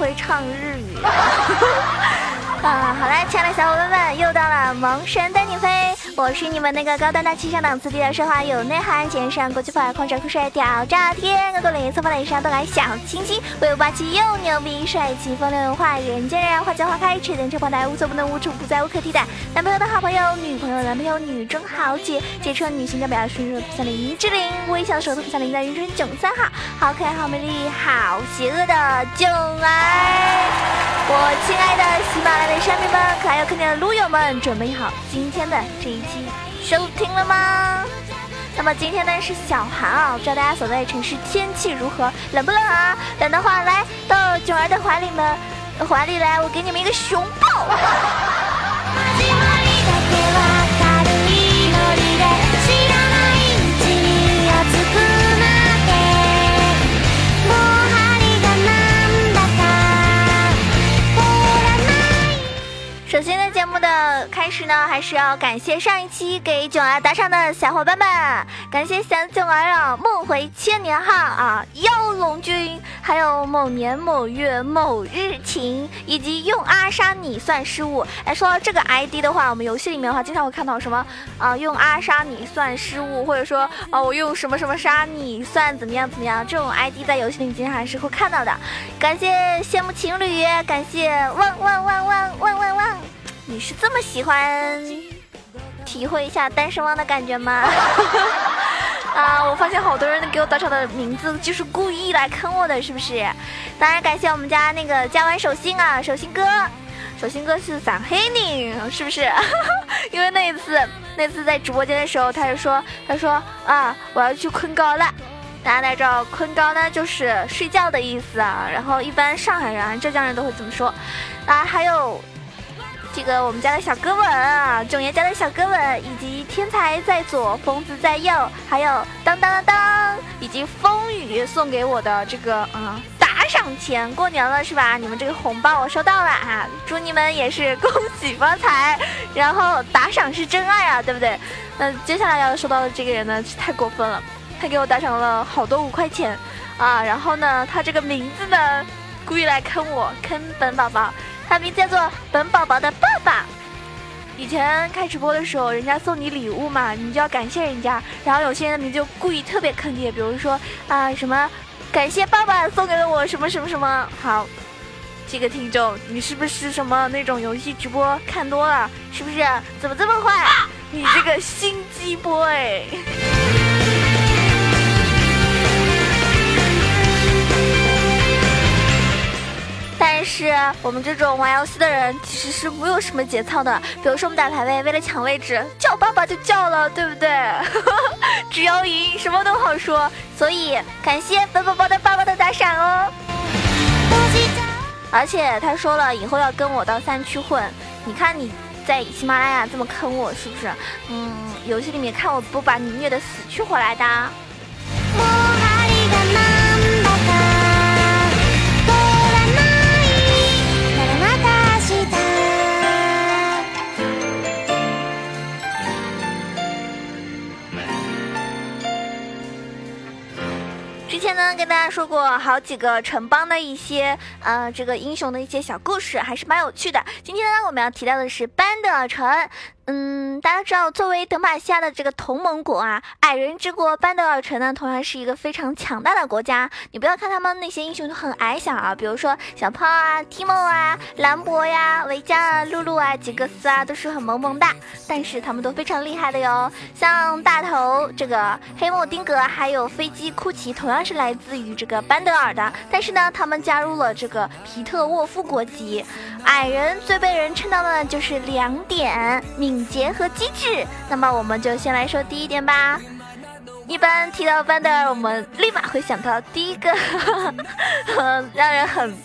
会唱日语。啊，好嘞，亲爱的小伙伴们，又到了萌神带你飞，我是你们那个高端大气上档次、低调奢华有内涵、肩上国际范儿、狂拽酷帅屌炸天、个个脸色发脸上都来小清新、威武霸气又牛逼、帅气风流文化、人见人爱、花见花开、车灯车炮台、无所不能、无处不在、无可替代。男朋友的好朋友，女朋友男朋友，女中豪杰，杰出女性代表，순수像林志玲，微笑的手特别像林在云春囧三号，好可爱、好美丽、好邪恶的囧儿。我亲爱的喜马拉雅的山民们，可爱又可爱的撸友们，准备好今天的这一期收听了吗？那么今天呢是小寒啊，不知道大家所在的城市天气如何，冷不冷啊？冷的话，来到囧儿的怀里们，怀里来，我给你们一个熊抱。开始呢，还是要感谢上一期给囧儿打赏的小伙伴们，感谢小囧儿啊，梦回千年号啊，妖龙君，还有某年某月某日晴，以及用阿莎你算失误。哎，说到这个 ID 的话，我们游戏里面的话，经常会看到什么啊，用阿莎你算失误，或者说啊，我用什么什么莎你算怎么样怎么样，这种 ID 在游戏里经常还是会看到的。感谢羡慕情侣，感谢汪汪汪汪汪汪汪。你是这么喜欢体会一下单身汪的感觉吗？啊，我发现好多人给我打赏的名字就是故意来坑我的，是不是？当然感谢我们家那个加完手心啊，手心哥，手心哥是散黑你，是不是？因为那一次，那次在直播间的时候，他就说，他说啊，我要去困高了。大家来知道，困高呢就是睡觉的意思啊。然后一般上海人、浙江人都会这么说。啊，还有。这个我们家的小哥们啊，囧爷家的小哥们，以及天才在左，疯子在右，还有当当当当，以及风雨送给我的这个啊打赏钱，过年了是吧？你们这个红包我收到了哈，祝你们也是恭喜发财。然后打赏是真爱啊，对不对？那接下来要收到的这个人呢，是太过分了，他给我打赏了好多五块钱啊，然后呢，他这个名字呢，故意来坑我，坑本宝宝。他名叫做本宝宝的爸爸。以前开直播的时候，人家送你礼物嘛，你就要感谢人家。然后有些人的名就故意特别坑爹，比如说啊什么，感谢爸爸送给了我什么什么什么。好，这个听众，你是不是什么那种游戏直播看多了？是不是？怎么这么坏？你这个心机 boy。但是我们这种玩游戏的人其实是没有什么节操的。比如说我们打排位，为了抢位置，叫爸爸就叫了，对不对？只要赢，什么都好说。所以感谢本宝宝的爸爸的打赏哦。而且他说了，以后要跟我到三区混。你看你在喜马拉雅这么坑我，是不是？嗯，游戏里面看我不把你虐得死去活来的。之前呢，跟大家说过好几个城邦的一些呃，这个英雄的一些小故事，还是蛮有趣的。今天呢，我们要提到的是班的城。嗯，大家知道，作为德玛西亚的这个同盟国啊，矮人之国班德尔城呢，同样是一个非常强大的国家。你不要看他们那些英雄都很矮小啊，比如说小胖啊、提莫啊、兰博呀、维加啊、露露啊、吉格斯啊，都是很萌萌哒，但是他们都非常厉害的哟。像大头这个黑莫丁格，还有飞机库奇，同样是来自于这个班德尔的，但是呢，他们加入了这个皮特沃夫国籍。矮人最被人称道的，就是两点敏。敏捷和机智，那么我们就先来说第一点吧。一般提到班德尔，我们立马会想到第一个，让人很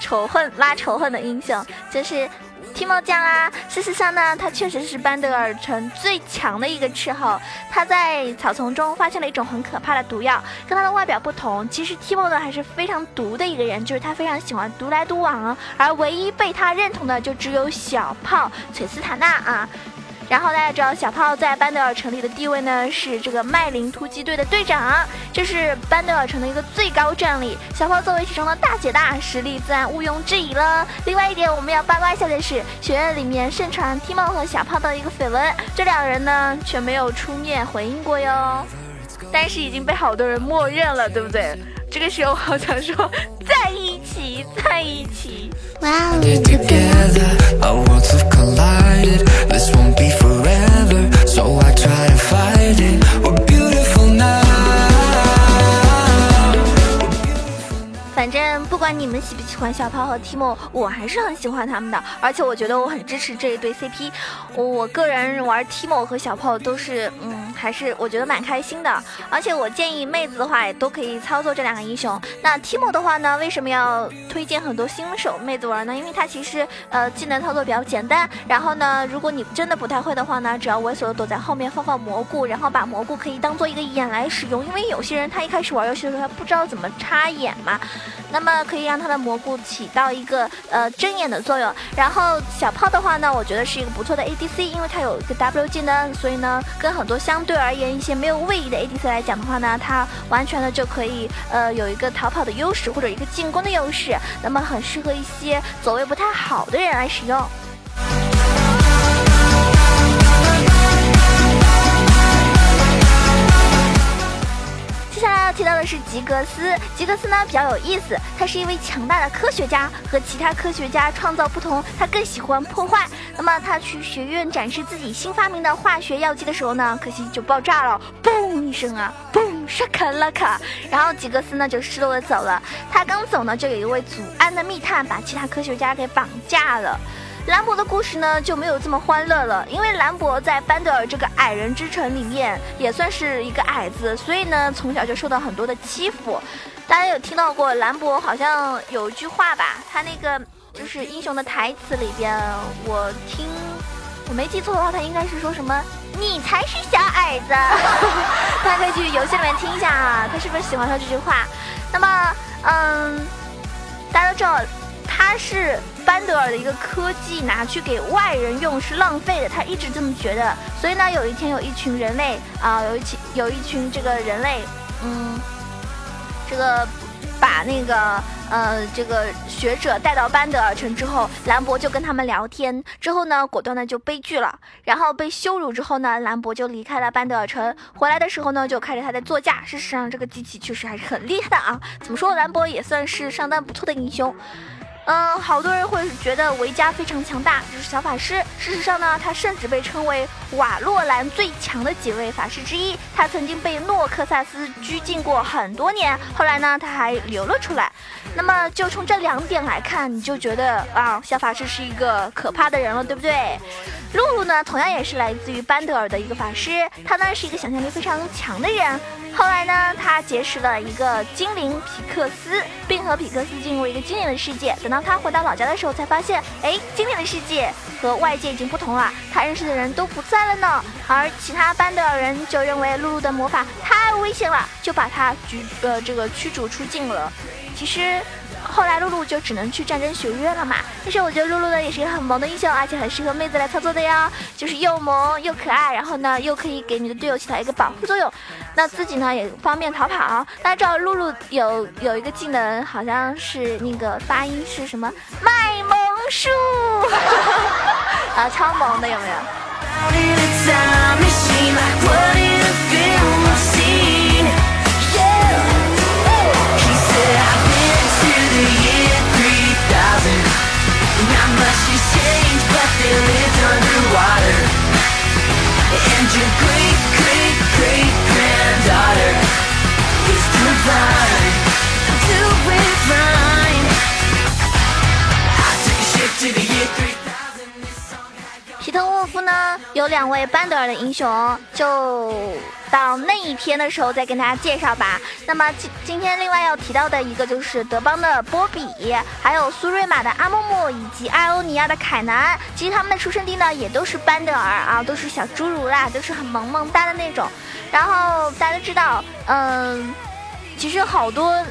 仇恨、拉仇恨的英雄，就是。提莫酱啊，事实上呢，他确实是班德尔城最强的一个斥候。他在草丛中发现了一种很可怕的毒药，跟他的外表不同，其实提莫呢还是非常毒的一个人，就是他非常喜欢独来独往，而唯一被他认同的就只有小炮崔斯塔纳啊。然后大家知道小炮在班德尔城里的地位呢是这个麦林突击队的队长，这是班德尔城的一个最高战力。小炮作为其中的大姐大，实力自然毋庸置疑了。另外一点我们要八卦一下的是，学院里面盛传 Timo 和小炮的一个绯闻，这两人呢却没有出面回应过哟。但是已经被好多人默认了，对不对？这个时候好想说在意起，在一起。哇反管你们喜不喜欢小炮和提莫，我还是很喜欢他们的，而且我觉得我很支持这一对 CP。我个人玩提莫和小炮都是，嗯，还是我觉得蛮开心的。而且我建议妹子的话也都可以操作这两个英雄。那提莫的话呢，为什么要推荐很多新手妹子玩呢？因为它其实呃技能操作比较简单。然后呢，如果你真的不太会的话呢，只要猥琐的躲在后面放放蘑菇，然后把蘑菇可以当做一个眼来使用。因为有些人他一开始玩游戏的时候他不知道怎么插眼嘛。那么可以以让它的蘑菇起到一个呃睁眼的作用，然后小炮的话呢，我觉得是一个不错的 ADC，因为它有一个 W 技能，所以呢，跟很多相对而言一些没有位移的 ADC 来讲的话呢，它完全的就可以呃有一个逃跑的优势或者一个进攻的优势，那么很适合一些走位不太好的人来使用。提到的是吉格斯。吉格斯呢比较有意思，他是一位强大的科学家，和其他科学家创造不同，他更喜欢破坏。那么他去学院展示自己新发明的化学药剂的时候呢，可惜就爆炸了，嘣一声啊，嘣，沙卡拉卡。然后吉格斯呢就失落的走了。他刚走呢，就有一位祖安的密探把其他科学家给绑架了。兰博的故事呢就没有这么欢乐了，因为兰博在班德尔这个矮人之城里面也算是一个矮子，所以呢从小就受到很多的欺负。大家有听到过兰博好像有一句话吧？他那个就是英雄的台词里边，我听我没记错的话，他应该是说什么“你才是小矮子”。大家可以去游戏里面听一下啊，他是不是喜欢说这句话？那么，嗯，大家都知道。他是班德尔的一个科技，拿去给外人用是浪费的，他一直这么觉得。所以呢，有一天有一群人类啊，有一群有一群这个人类，嗯，这个把那个呃这个学者带到班德尔城之后，兰博就跟他们聊天，之后呢，果断的就悲剧了。然后被羞辱之后呢，兰博就离开了班德尔城，回来的时候呢，就开着他的座驾。事实上，这个机器确实还是很厉害的啊。怎么说，兰博也算是上单不错的英雄。嗯，好多人会觉得维嘉非常强大，就是小法师。事实上呢，他甚至被称为瓦洛兰最强的几位法师之一。他曾经被诺克萨斯拘禁过很多年，后来呢，他还流了出来。那么，就从这两点来看，你就觉得啊，小法师是一个可怕的人了，对不对？露露呢，同样也是来自于班德尔的一个法师，他呢是一个想象力非常强的人。后来呢，他结识了一个精灵皮克斯，并和皮克斯进入一个精灵的世界。等到他回到老家的时候，才发现，哎，精灵的世界和外界已经不同了，他认识的人都不在了呢。而其他班的人就认为露露的魔法太危险了，就把他驱呃这个驱逐出境了。其实。后来露露就只能去战争学院了嘛。但是我觉得露露呢也是一个很萌的英雄，而且很适合妹子来操作的哟，就是又萌又可爱，然后呢又可以给你的队友起到一个保护作用，那自己呢也方便逃跑。大家知道露露有有一个技能，好像是那个发音是什么卖萌术，啊，超萌的有没有？两位班德尔的英雄，就到那一天的时候再跟大家介绍吧。那么今今天另外要提到的一个就是德邦的波比，还有苏瑞玛的阿木木，以及艾欧尼亚的凯南。其实他们的出生地呢也都是班德尔啊，都是小侏儒啦，都是很萌萌哒的那种。然后大家知道，嗯，其实好多。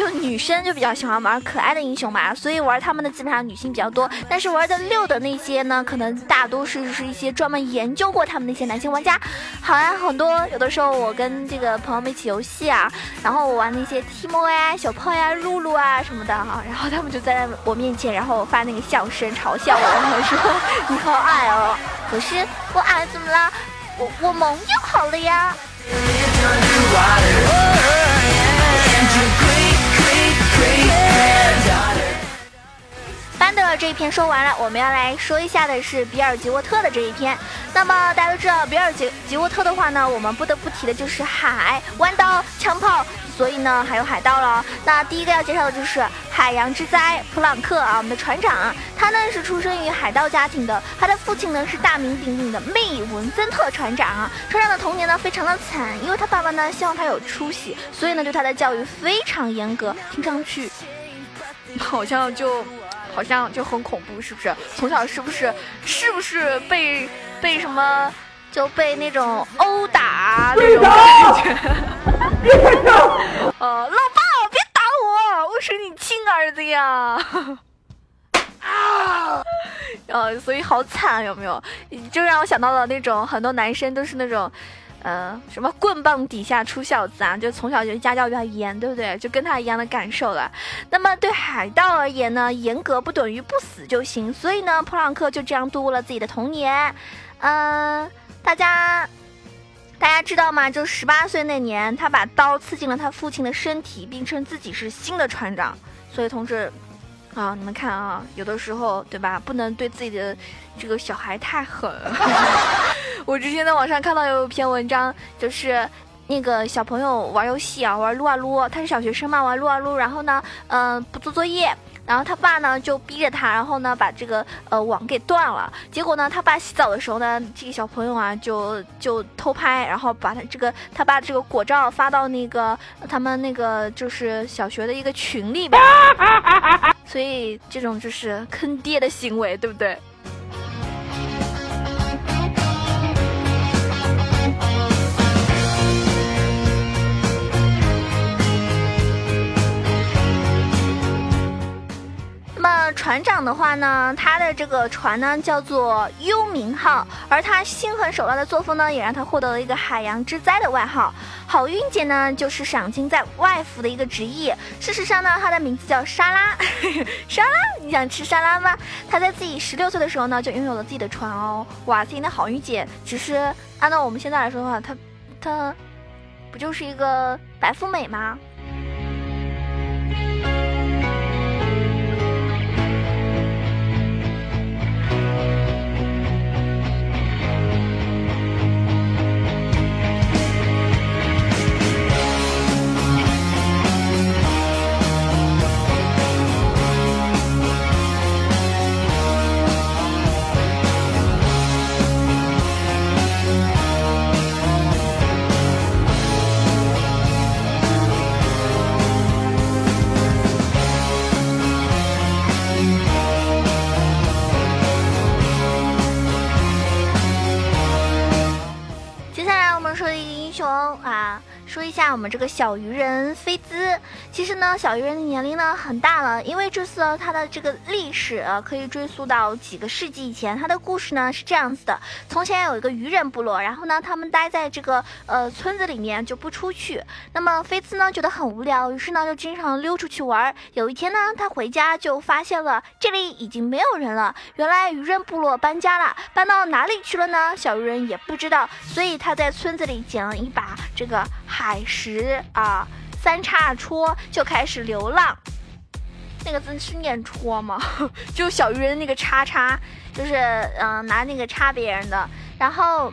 就女生就比较喜欢玩可爱的英雄嘛，所以玩他们的基本上女性比较多。但是玩的六的那些呢，可能大多数是一些专门研究过他们那些男性玩家。好像很多有的时候我跟这个朋友们一起游戏啊，然后我玩那些提莫呀、小炮呀、露露啊什么的哈，然后他们就在我面前，然后发那个笑声嘲笑我，然后说你好矮哦。可是我矮怎么了？我我萌就好了呀。班的这一篇说完了，我们要来说一下的是比尔吉沃特的这一篇。那么大家都知道，比尔吉吉沃特的话呢，我们不得不提的就是海、弯刀、枪炮，所以呢还有海盗了。那第一个要介绍的就是海洋之灾普朗克啊，我们的船长，他呢是出生于海盗家庭的，他的父亲呢是大名鼎鼎的魅文森特船长啊。船长的童年呢非常的惨，因为他爸爸呢希望他有出息，所以呢对他的教育非常严格，听上去好像就。好像就很恐怖，是不是？从小是不是是不是被被什么就被那种殴打那种感觉？呃，老爸别打我，我是你亲儿子呀！啊！呃，所以好惨，有没有？就让我想到了那种很多男生都是那种。呃，什么棍棒底下出孝子啊？就从小就家教比较严，对不对？就跟他一样的感受了。那么对海盗而言呢，严格不等于不死就行。所以呢，普朗克就这样度过了自己的童年。嗯，大家大家知道吗？就十八岁那年，他把刀刺进了他父亲的身体，并称自己是新的船长。所以同志。啊，你们看啊，有的时候对吧，不能对自己的这个小孩太狠。我之前在网上看到有一篇文章，就是那个小朋友玩游戏啊，玩撸啊撸，他是小学生嘛，玩撸啊撸，然后呢，嗯，不做作业。然后他爸呢就逼着他，然后呢把这个呃网给断了。结果呢，他爸洗澡的时候呢，这个小朋友啊就就偷拍，然后把他这个他爸这个果照发到那个他们那个就是小学的一个群里边。所以这种就是坑爹的行为，对不对？船长的话呢，他的这个船呢叫做幽冥号，而他心狠手辣的作风呢，也让他获得了一个海洋之灾的外号。好运姐呢，就是赏金在外服的一个职业。事实上呢，她的名字叫沙拉。沙拉，你想吃沙拉吗？她在自己十六岁的时候呢，就拥有了自己的船哦。哇塞，那好运姐只是按照我们现在来说的话，她她不就是一个白富美吗？那我们这个小鱼人菲兹，其实呢，小鱼人的年龄呢很大了，因为这次他的这个历史可以追溯到几个世纪以前。他的故事呢是这样子的：从前有一个鱼人部落，然后呢，他们待在这个呃村子里面就不出去。那么菲兹呢觉得很无聊，于是呢就经常溜出去玩。有一天呢，他回家就发现了这里已经没有人了，原来鱼人部落搬家了，搬到哪里去了呢？小鱼人也不知道，所以他在村子里捡了一把这个。海石啊，三叉戳就开始流浪。那个字是念戳吗？就小鱼人那个叉叉，就是嗯拿那个叉别人的。然后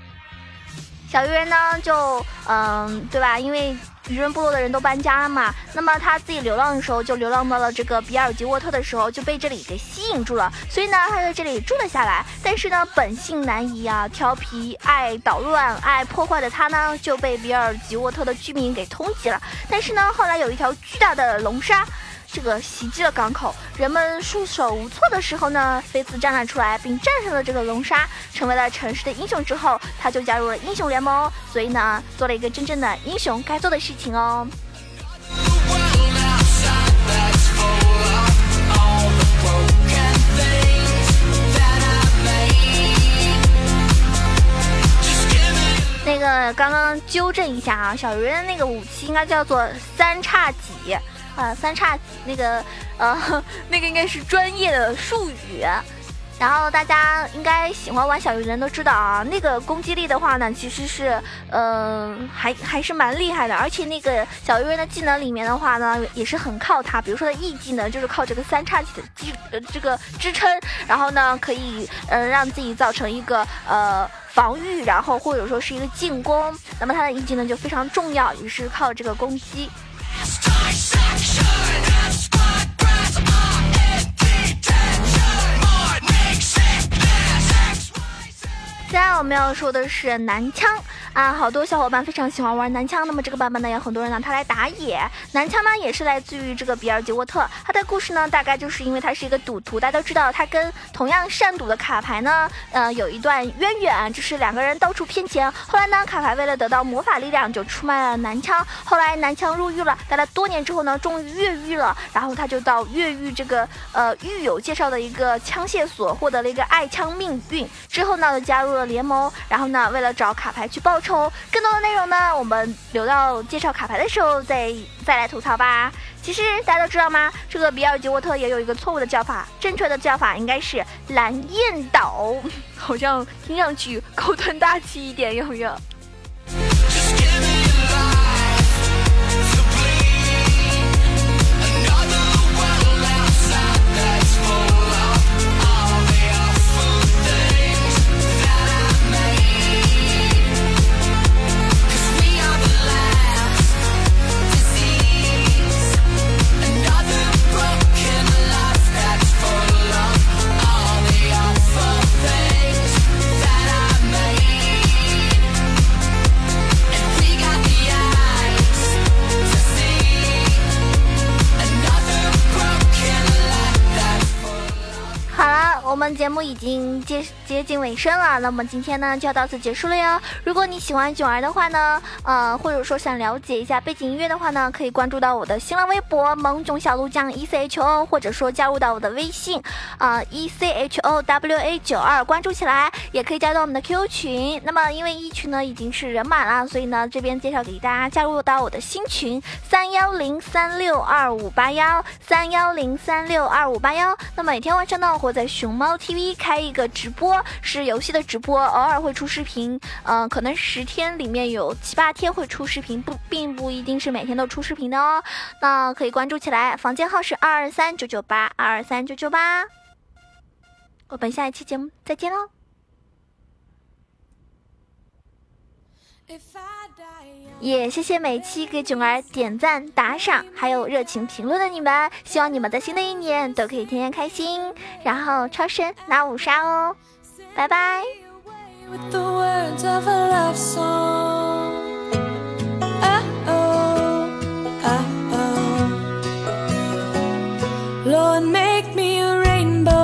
小鱼人呢，就嗯对吧？因为鱼人部落的人都搬家了嘛，那么他自己流浪的时候，就流浪到了这个比尔吉沃特的时候，就被这里给吸引住了，所以呢，他在这里住了下来。但是呢，本性难移啊，调皮、爱捣乱、爱破坏的他呢，就被比尔吉沃特的居民给通缉了。但是呢，后来有一条巨大的龙鲨。这个袭击了港口。人们束手无措的时候呢，菲茨站了出来，并战胜了这个龙鲨，成为了城市的英雄之后，他就加入了英雄联盟，所以呢，做了一个真正的英雄该做的事情哦。那个刚刚纠正一下啊，小鱼的那个武器应该叫做三叉戟，呃，三叉戟那个呃，那个应该是专业的术语。然后大家应该喜欢玩小鱼人都知道啊，那个攻击力的话呢，其实是，嗯，还还是蛮厉害的。而且那个小鱼人的技能里面的话呢，也是很靠他，比如说他 E 技能就是靠这个三叉戟的支呃这个支撑，然后呢可以呃让自己造成一个呃防御，然后或者说是一个进攻。那么他的 E 技能就非常重要，也是靠这个攻击。现在我们要说的是男枪。啊，好多小伙伴非常喜欢玩男枪，那么这个版本呢，有很多人拿它来打野。男枪呢，也是来自于这个比尔吉沃特，他的故事呢，大概就是因为他是一个赌徒，大家都知道他跟同样善赌的卡牌呢，呃，有一段渊源，就是两个人到处骗钱。后来呢，卡牌为了得到魔法力量，就出卖了男枪。后来男枪入狱了，待了多年之后呢，终于越狱了，然后他就到越狱这个呃狱友介绍的一个枪械所，获得了一个爱枪命运。之后呢，就加入了联盟，然后呢，为了找卡牌去报仇从。更多的内容呢，我们留到介绍卡牌的时候再再来吐槽吧。其实大家都知道吗？这个比尔吉沃特也有一个错误的叫法，正确的叫法应该是蓝焰岛，好像听上去高端大气一点，有没有？接近尾声了，那么今天呢就要到此结束了哟。如果你喜欢囧儿的话呢，呃，或者说想了解一下背景音乐的话呢，可以关注到我的新浪微博萌囧小鹿酱 E C H O，或者说加入到我的微信呃 E C H O W A 九二，关注起来，也可以加到我们的 QQ 群。那么因为一群呢已经是人满了，所以呢这边介绍给大家加入到我的新群三幺零三六二五八幺三幺零三六二五八幺。那么每天晚上呢，我会在熊。猫 TV 开一个直播，是游戏的直播，偶尔会出视频，嗯，可能十天里面有七八天会出视频，不，并不一定是每天都出视频的哦。那可以关注起来，房间号是二二三九九八二二三九九八。我们下一期节目再见喽。也谢谢每期给囧儿点赞、打赏，还有热情评论的你们。希望你们在新的一年都可以天天开心，然后超神拿五杀哦！Bye bye.